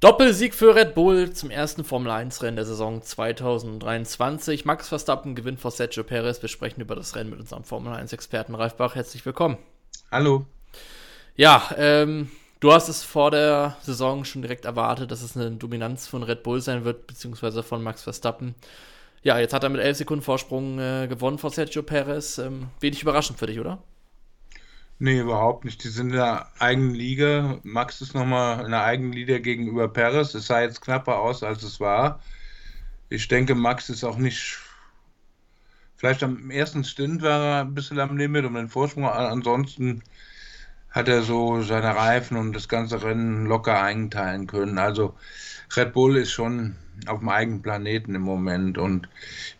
Doppelsieg für Red Bull zum ersten Formel 1-Rennen der Saison 2023. Max Verstappen gewinnt vor Sergio Perez. Wir sprechen über das Rennen mit unserem Formel 1-Experten Ralf Bach. Herzlich willkommen. Hallo. Ja, ähm, du hast es vor der Saison schon direkt erwartet, dass es eine Dominanz von Red Bull sein wird, beziehungsweise von Max Verstappen. Ja, jetzt hat er mit 11 Sekunden Vorsprung äh, gewonnen vor Sergio Perez. Ähm, wenig überraschend für dich, oder? Nee, überhaupt nicht. Die sind in der eigenen Liga. Max ist nochmal in der eigenen Liga gegenüber Perez. Es sah jetzt knapper aus, als es war. Ich denke, Max ist auch nicht. Vielleicht am ersten Stint war er ein bisschen am Limit um den Vorsprung. Ansonsten hat er so seine Reifen und das ganze Rennen locker einteilen können. Also Red Bull ist schon auf dem eigenen Planeten im Moment. Und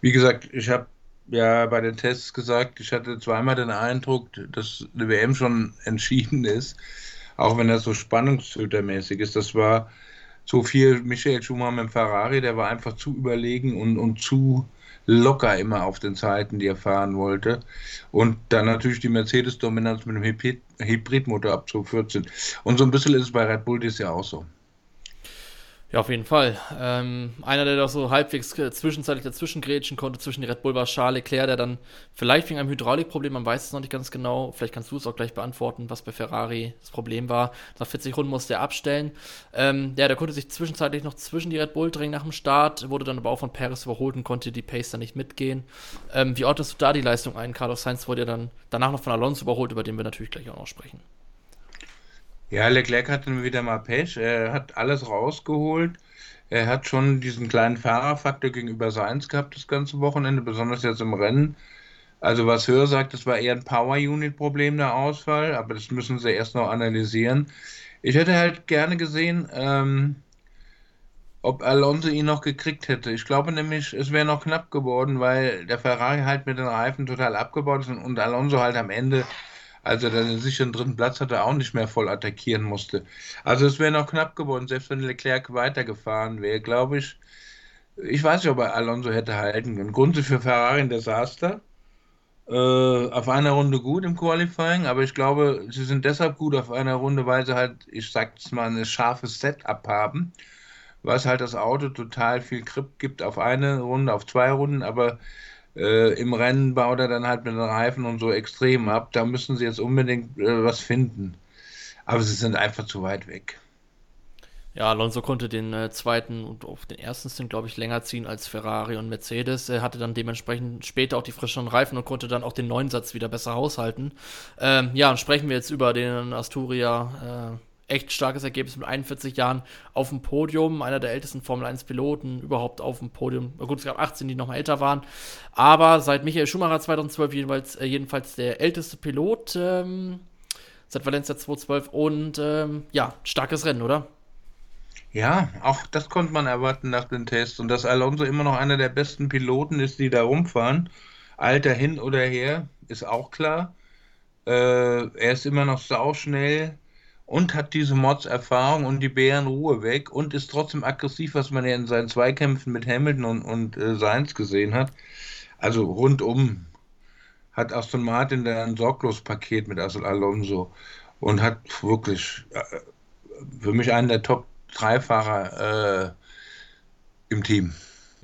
wie gesagt, ich habe ja bei den Tests gesagt, ich hatte zweimal den Eindruck, dass eine WM schon entschieden ist, auch wenn das so spannungshütermäßig ist. Das war zu viel Michael Schumacher mit dem Ferrari, der war einfach zu überlegen und, und zu locker immer auf den Zeiten, die er fahren wollte. Und dann natürlich die Mercedes-Dominanz mit dem Hybridmotor ab 2014. Und so ein bisschen ist es bei Red Bull dieses Jahr auch so. Ja, auf jeden Fall. Ähm, einer, der doch so halbwegs zwischenzeitlich dazwischen grätschen konnte zwischen die Red Bull war Charles Leclerc, der dann vielleicht wegen einem Hydraulikproblem, man weiß es noch nicht ganz genau, vielleicht kannst du es auch gleich beantworten, was bei Ferrari das Problem war. Nach 40 Runden musste er abstellen. Ähm, ja, der konnte sich zwischenzeitlich noch zwischen die Red Bull drängen nach dem Start, wurde dann aber auch von Perez überholt und konnte die Pace dann nicht mitgehen. Ähm, wie ordnest du da die Leistung ein? Carlos Sainz wurde ja dann danach noch von Alonso überholt, über den wir natürlich gleich auch noch sprechen. Ja, Leclerc hatte wieder mal Pech. Er hat alles rausgeholt. Er hat schon diesen kleinen Fahrerfaktor gegenüber Sainz gehabt das ganze Wochenende, besonders jetzt im Rennen. Also was Höher sagt, das war eher ein Power-Unit-Problem, der Ausfall, aber das müssen sie erst noch analysieren. Ich hätte halt gerne gesehen, ähm, ob Alonso ihn noch gekriegt hätte. Ich glaube nämlich, es wäre noch knapp geworden, weil der Ferrari halt mit den Reifen total abgebaut ist und Alonso halt am Ende als er dann den sicheren dritten Platz hatte, auch nicht mehr voll attackieren musste. Also es wäre noch knapp geworden, selbst wenn Leclerc weitergefahren wäre, glaube ich. Ich weiß nicht, ob er Alonso hätte halten können. Grundsätzlich für Ferrari ein Desaster. Äh, auf einer Runde gut im Qualifying, aber ich glaube, sie sind deshalb gut auf einer Runde, weil sie halt, ich sag's mal, ein scharfes Setup haben, was halt das Auto total viel Grip gibt auf eine Runde, auf zwei Runden, aber äh, Im Rennen baut er dann halt mit den Reifen und so extrem ab. Da müssen sie jetzt unbedingt äh, was finden. Aber sie sind einfach zu weit weg. Ja, Alonso konnte den äh, zweiten und auf den ersten Stint, glaube ich, länger ziehen als Ferrari und Mercedes. Er hatte dann dementsprechend später auch die frischeren Reifen und konnte dann auch den neuen Satz wieder besser haushalten. Ähm, ja, und sprechen wir jetzt über den Asturia äh, echt starkes Ergebnis mit 41 Jahren auf dem Podium, einer der ältesten Formel 1 Piloten überhaupt auf dem Podium. Gut, es gab 18, die noch mal älter waren, aber seit Michael Schumacher 2012 jedenfalls, äh, jedenfalls der älteste Pilot ähm, seit Valencia 2012 und ähm, ja, starkes Rennen, oder? Ja, auch das konnte man erwarten nach dem Test und dass Alonso immer noch einer der besten Piloten ist, die da rumfahren, Alter hin oder her, ist auch klar. Äh, er ist immer noch sauschnell und hat diese Mods-Erfahrung und die Bärenruhe weg und ist trotzdem aggressiv, was man ja in seinen Zweikämpfen mit Hamilton und, und äh, Sainz gesehen hat. Also rundum hat Aston Martin da ein Sorglos-Paket mit Alonso und hat wirklich äh, für mich einen der Top-3-Fahrer äh, im Team.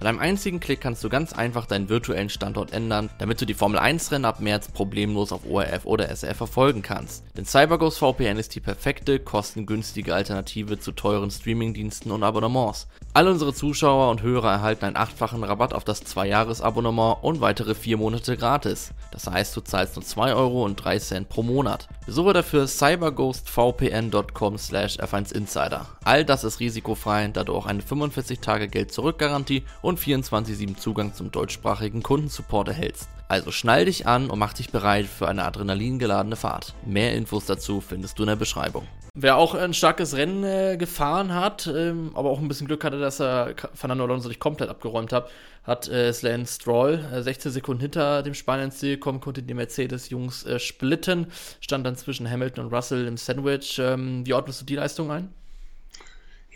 Mit einem einzigen Klick kannst du ganz einfach deinen virtuellen Standort ändern, damit du die Formel 1 Rennen ab März problemlos auf ORF oder SRF verfolgen kannst. Denn CyberGhost VPN ist die perfekte, kostengünstige Alternative zu teuren Streamingdiensten und Abonnements. Alle unsere Zuschauer und Hörer erhalten einen achtfachen Rabatt auf das 2-Jahres-Abonnement und weitere 4 Monate gratis. Das heißt, du zahlst nur 2 Euro und 3 Cent pro Monat. Besuche dafür cyberghostvpn.com slash f1insider. All das ist risikofrei, da du auch eine 45 Tage Geld-Zurück-Garantie 24-7 Zugang zum deutschsprachigen Kundensupport erhältst. Also schnall dich an und mach dich bereit für eine adrenalingeladene Fahrt. Mehr Infos dazu findest du in der Beschreibung. Wer auch ein starkes Rennen äh, gefahren hat, ähm, aber auch ein bisschen Glück hatte, dass er Fernando Alonso nicht komplett abgeräumt hat, hat äh, Lance Stroll äh, 16 Sekunden hinter dem Spanier Ziel kommen, konnte die Mercedes-Jungs äh, splitten, stand dann zwischen Hamilton und Russell im Sandwich. Ähm, wie ordnest du die Leistung ein?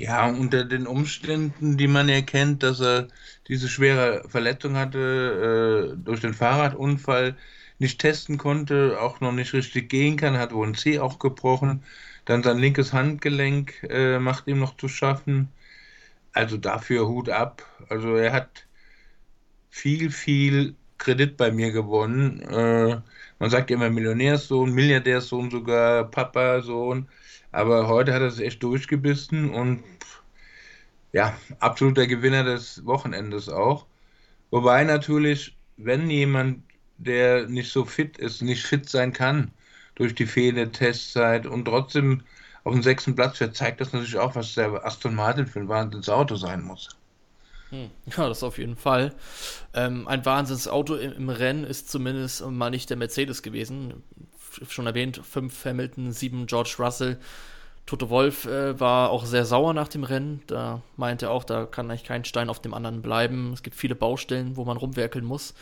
Ja, unter den Umständen, die man ja kennt, dass er diese schwere Verletzung hatte äh, durch den Fahrradunfall, nicht testen konnte, auch noch nicht richtig gehen kann, hat wohl ein C auch gebrochen. Dann sein linkes Handgelenk äh, macht ihm noch zu schaffen. Also dafür Hut ab. Also er hat viel, viel Kredit bei mir gewonnen. Äh, man sagt immer Millionärssohn, Milliardärssohn sogar, Papa-Sohn. Aber heute hat er es echt durchgebissen und ja, absoluter Gewinner des Wochenendes auch. Wobei natürlich, wenn jemand, der nicht so fit ist, nicht fit sein kann durch die fehlende Testzeit und trotzdem auf dem sechsten Platz fährt, zeigt das natürlich auch, was der Aston Martin für ein Wahnsinnsauto sein muss. Hm. Ja, das auf jeden Fall. Ähm, ein Wahnsinnsauto im, im Rennen ist zumindest mal nicht der Mercedes gewesen. Schon erwähnt, fünf Hamilton, sieben George Russell. Toto Wolf äh, war auch sehr sauer nach dem Rennen. Da meinte er auch, da kann eigentlich kein Stein auf dem anderen bleiben. Es gibt viele Baustellen, wo man rumwerkeln muss.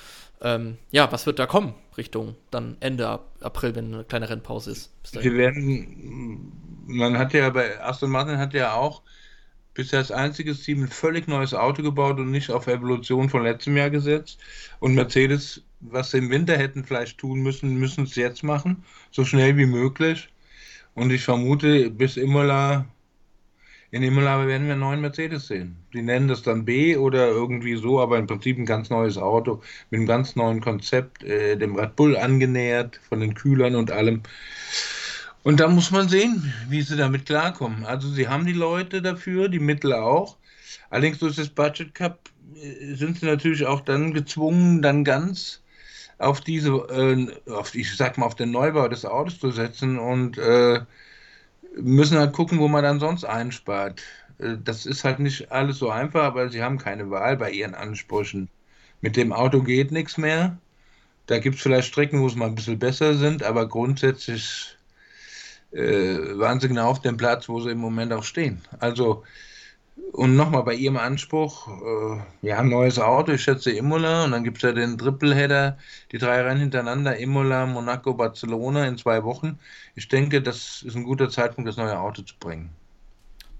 Ähm, ja, was wird da kommen Richtung dann Ende April, wenn eine kleine Rennpause ist? Wir werden, man hat ja bei Aston Martin hat ja auch bisher als einziges Team ein völlig neues Auto gebaut und nicht auf Evolution von letztem Jahr gesetzt. Und Mercedes, was sie im Winter hätten vielleicht tun müssen, müssen es jetzt machen, so schnell wie möglich. Und ich vermute, bis Imola, in Imola werden wir einen neuen Mercedes sehen. Die nennen das dann B oder irgendwie so, aber im Prinzip ein ganz neues Auto mit einem ganz neuen Konzept, äh, dem Red Bull angenähert, von den Kühlern und allem. Und da muss man sehen, wie sie damit klarkommen. Also sie haben die Leute dafür, die Mittel auch. Allerdings durch das Budget Cup äh, sind sie natürlich auch dann gezwungen, dann ganz auf diese, äh, auf, ich sag mal, auf den Neubau des Autos zu setzen und äh, müssen halt gucken, wo man dann sonst einspart. Äh, das ist halt nicht alles so einfach, aber sie haben keine Wahl bei ihren Ansprüchen. Mit dem Auto geht nichts mehr. Da gibt es vielleicht Strecken, wo es mal ein bisschen besser sind, aber grundsätzlich äh, waren sie genau auf dem Platz, wo sie im Moment auch stehen. Also, und nochmal bei ihrem Anspruch, äh, ein neues Auto, ich schätze Imola, und dann gibt es ja den Tripleheader, die drei Rennen hintereinander, Imola, Monaco, Barcelona in zwei Wochen. Ich denke, das ist ein guter Zeitpunkt, das neue Auto zu bringen.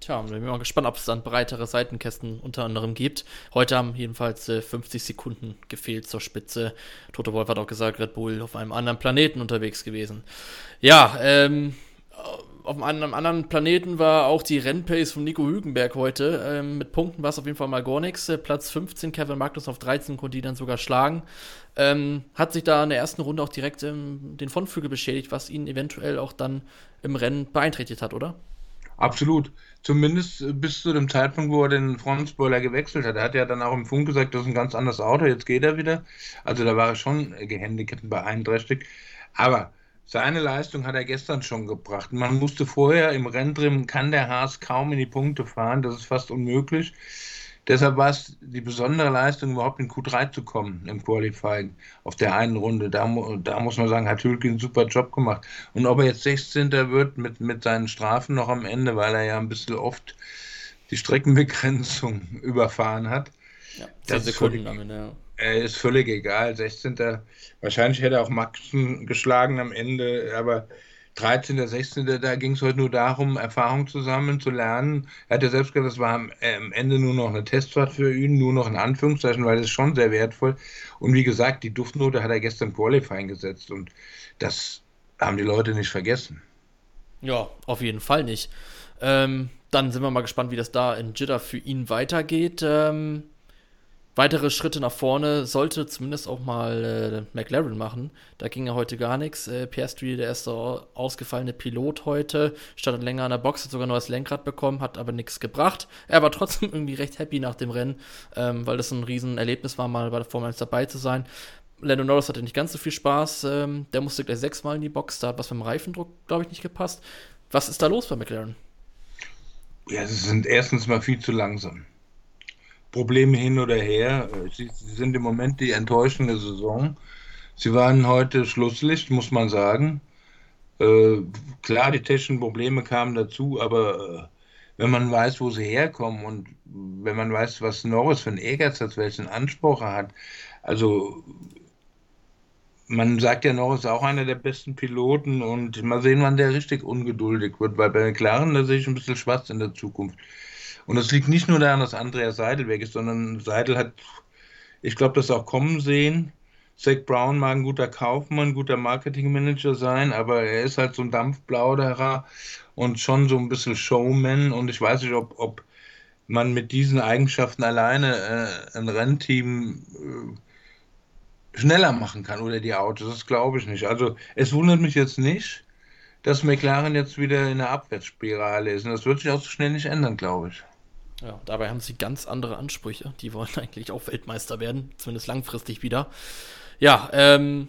Tja, ich bin mal gespannt, ob es dann breitere Seitenkästen unter anderem gibt. Heute haben jedenfalls äh, 50 Sekunden gefehlt zur Spitze. Toto Wolf hat auch gesagt, Red Bull auf einem anderen Planeten unterwegs gewesen. Ja, ähm, auf einem anderen Planeten war auch die Rennpace von Nico Hülkenberg heute. Ähm, mit Punkten war es auf jeden Fall mal gar nichts. Äh, Platz 15, Kevin Magnus auf 13 konnte die dann sogar schlagen. Ähm, hat sich da in der ersten Runde auch direkt ähm, den Frontflügel beschädigt, was ihn eventuell auch dann im Rennen beeinträchtigt hat, oder? Absolut. Zumindest äh, bis zu dem Zeitpunkt, wo er den Frontspoiler gewechselt hat. Er hat ja dann auch im Funk gesagt, das ist ein ganz anderes Auto, jetzt geht er wieder. Also da war er schon gehandicapt und beeinträchtigt. Aber seine Leistung hat er gestern schon gebracht. Man musste vorher im Renntrim, kann der Haas kaum in die Punkte fahren, das ist fast unmöglich. Deshalb war es die besondere Leistung, überhaupt in Q3 zu kommen im Qualifying auf der einen Runde. Da, da muss man sagen, hat Hülke einen super Job gemacht. Und ob er jetzt 16. wird mit, mit seinen Strafen noch am Ende, weil er ja ein bisschen oft die Streckenbegrenzung überfahren hat. Ja, 10 Sekunden am Ende, ja. Äh, ist völlig egal. 16. Wahrscheinlich hätte er auch Maxen geschlagen am Ende, aber 13., 16. da ging es heute nur darum, Erfahrung zu sammeln, zu lernen. Er hat ja selbst gesagt, das war am, äh, am Ende nur noch eine Testfahrt für ihn, nur noch in Anführungszeichen, weil das ist schon sehr wertvoll. Und wie gesagt, die Duftnote hat er gestern Qualifying gesetzt und das haben die Leute nicht vergessen. Ja, auf jeden Fall nicht. Ähm, dann sind wir mal gespannt, wie das da in Jeddah für ihn weitergeht. Ähm, weitere Schritte nach vorne sollte zumindest auch mal äh, McLaren machen. Da ging ja heute gar nichts. Äh, Piastri, der erste ausgefallene Pilot heute, stand länger an der Box, hat sogar neues Lenkrad bekommen, hat aber nichts gebracht. Er war trotzdem irgendwie recht happy nach dem Rennen, ähm, weil das ein Riesenerlebnis war, mal bei der Formel 1 dabei zu sein. Lando Norris hatte nicht ganz so viel Spaß. Ähm, der musste gleich sechsmal in die Box. Da hat was beim Reifendruck, glaube ich, nicht gepasst. Was ist da los bei McLaren? Ja, sie sind erstens mal viel zu langsam. Probleme hin oder her. Sie, sie, sind im Moment die enttäuschende Saison. Sie waren heute Schlusslicht, muss man sagen. Äh, klar, die technischen Probleme kamen dazu, aber äh, wenn man weiß, wo sie herkommen und wenn man weiß, was Norris für einen Ehrgeiz hat, welchen Anspruch er hat, also man sagt ja, Norris ist auch einer der besten Piloten und mal sehen, wann der richtig ungeduldig wird, weil bei McLaren, da sehe ich ein bisschen schwarz in der Zukunft. Und das liegt nicht nur daran, dass Andrea Seidel weg ist, sondern Seidel hat, ich glaube, das auch kommen sehen. Zach Brown mag ein guter Kaufmann, guter Marketingmanager sein, aber er ist halt so ein Dampfplauderer und schon so ein bisschen Showman. Und ich weiß nicht, ob, ob man mit diesen Eigenschaften alleine äh, ein Rennteam äh, schneller machen kann oder die Autos. Das glaube ich nicht. Also es wundert mich jetzt nicht, dass McLaren jetzt wieder in einer Abwärtsspirale ist. Und das wird sich auch so schnell nicht ändern, glaube ich. Ja, dabei haben sie ganz andere Ansprüche. Die wollen eigentlich auch Weltmeister werden, zumindest langfristig wieder. Ja, ähm,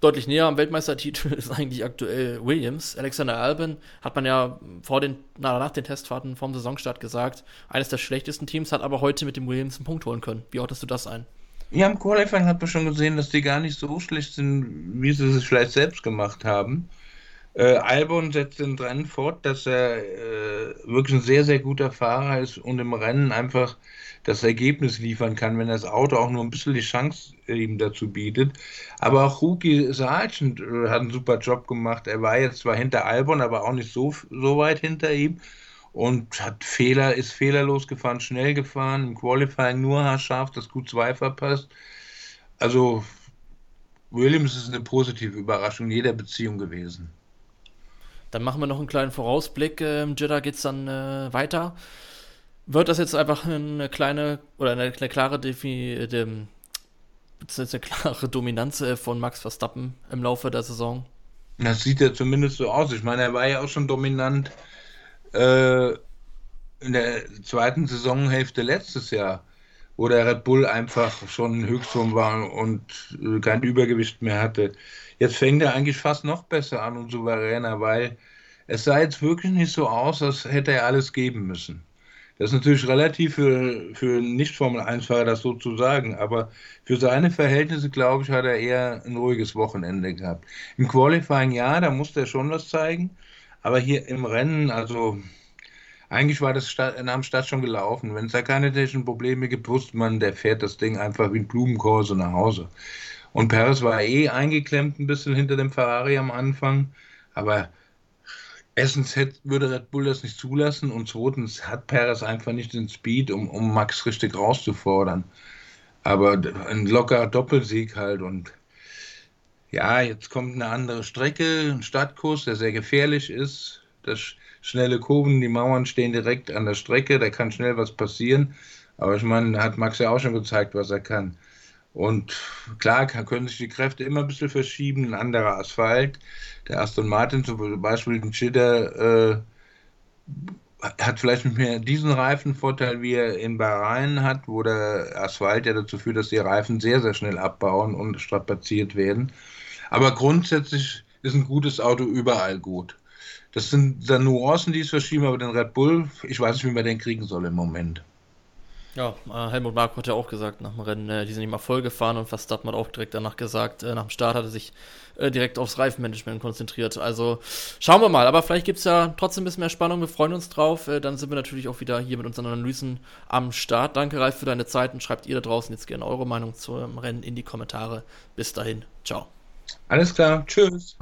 deutlich näher am Weltmeistertitel ist eigentlich aktuell Williams. Alexander Albin hat man ja vor den, na, nach den Testfahrten vom Saisonstart gesagt, eines der schlechtesten Teams, hat aber heute mit dem Williams einen Punkt holen können. Wie ordnest du das ein? Ja, im Qualifying hat man schon gesehen, dass die gar nicht so schlecht sind, wie sie es vielleicht selbst gemacht haben. Äh, Albon setzt den Rennen fort, dass er äh, wirklich ein sehr, sehr guter Fahrer ist und im Rennen einfach das Ergebnis liefern kann, wenn das Auto auch nur ein bisschen die Chance ihm dazu bietet. Aber auch Ruki Sargent äh, hat einen super Job gemacht. Er war jetzt zwar hinter Albon, aber auch nicht so, so weit hinter ihm und hat Fehler, ist fehlerlos gefahren, schnell gefahren, im Qualifying nur haarscharf das Q2 verpasst. Also Williams ist eine positive Überraschung jeder Beziehung gewesen. Dann machen wir noch einen kleinen Vorausblick. Ähm, Jeddah geht es dann äh, weiter. Wird das jetzt einfach eine kleine oder eine, eine klare Defi dem, eine klare Dominanz äh, von Max Verstappen im Laufe der Saison? Das sieht ja zumindest so aus. Ich meine, er war ja auch schon dominant äh, in der zweiten Saisonhälfte letztes Jahr, wo der Red Bull einfach schon Höchstform war und äh, kein Übergewicht mehr hatte. Jetzt fängt er eigentlich fast noch besser an und souveräner, weil es sah jetzt wirklich nicht so aus, als hätte er alles geben müssen. Das ist natürlich relativ für, für Nicht-Formel-1-Fahrer, das so zu sagen, aber für seine Verhältnisse, glaube ich, hat er eher ein ruhiges Wochenende gehabt. Im Qualifying, ja, da musste er schon was zeigen, aber hier im Rennen, also eigentlich war das Start, nach dem schon gelaufen. Wenn es da keine technischen Probleme gibt, wusste man, der fährt das Ding einfach wie ein Blumenkorso nach Hause. Und Perez war eh eingeklemmt ein bisschen hinter dem Ferrari am Anfang. Aber erstens hätte, würde Red Bull das nicht zulassen und zweitens hat Perez einfach nicht den Speed, um, um Max richtig rauszufordern. Aber ein lockerer Doppelsieg halt und ja, jetzt kommt eine andere Strecke, ein Stadtkurs, der sehr gefährlich ist. Das schnelle Kurven, die Mauern stehen direkt an der Strecke, da kann schnell was passieren. Aber ich meine, hat Max ja auch schon gezeigt, was er kann. Und klar können sich die Kräfte immer ein bisschen verschieben, ein anderer Asphalt. Der Aston Martin zum Beispiel, den Chitter, äh, hat vielleicht nicht mehr diesen Reifenvorteil, wie er in Bahrain hat, wo der Asphalt ja dazu führt, dass die Reifen sehr, sehr schnell abbauen und strapaziert werden. Aber grundsätzlich ist ein gutes Auto überall gut. Das sind dann Nuancen, die es verschieben, aber den Red Bull, ich weiß nicht, wie man den kriegen soll im Moment. Ja, äh, Helmut Marko hat ja auch gesagt nach dem Rennen, äh, die sind immer voll gefahren und Verstappen hat auch direkt danach gesagt, äh, nach dem Start hat er sich direkt aufs Reifenmanagement konzentriert. Also schauen wir mal, aber vielleicht gibt es ja trotzdem ein bisschen mehr Spannung, wir freuen uns drauf. Dann sind wir natürlich auch wieder hier mit unseren Analysen am Start. Danke, Ralf, für deine Zeit und schreibt ihr da draußen jetzt gerne eure Meinung zum Rennen in die Kommentare. Bis dahin, ciao. Alles klar, tschüss.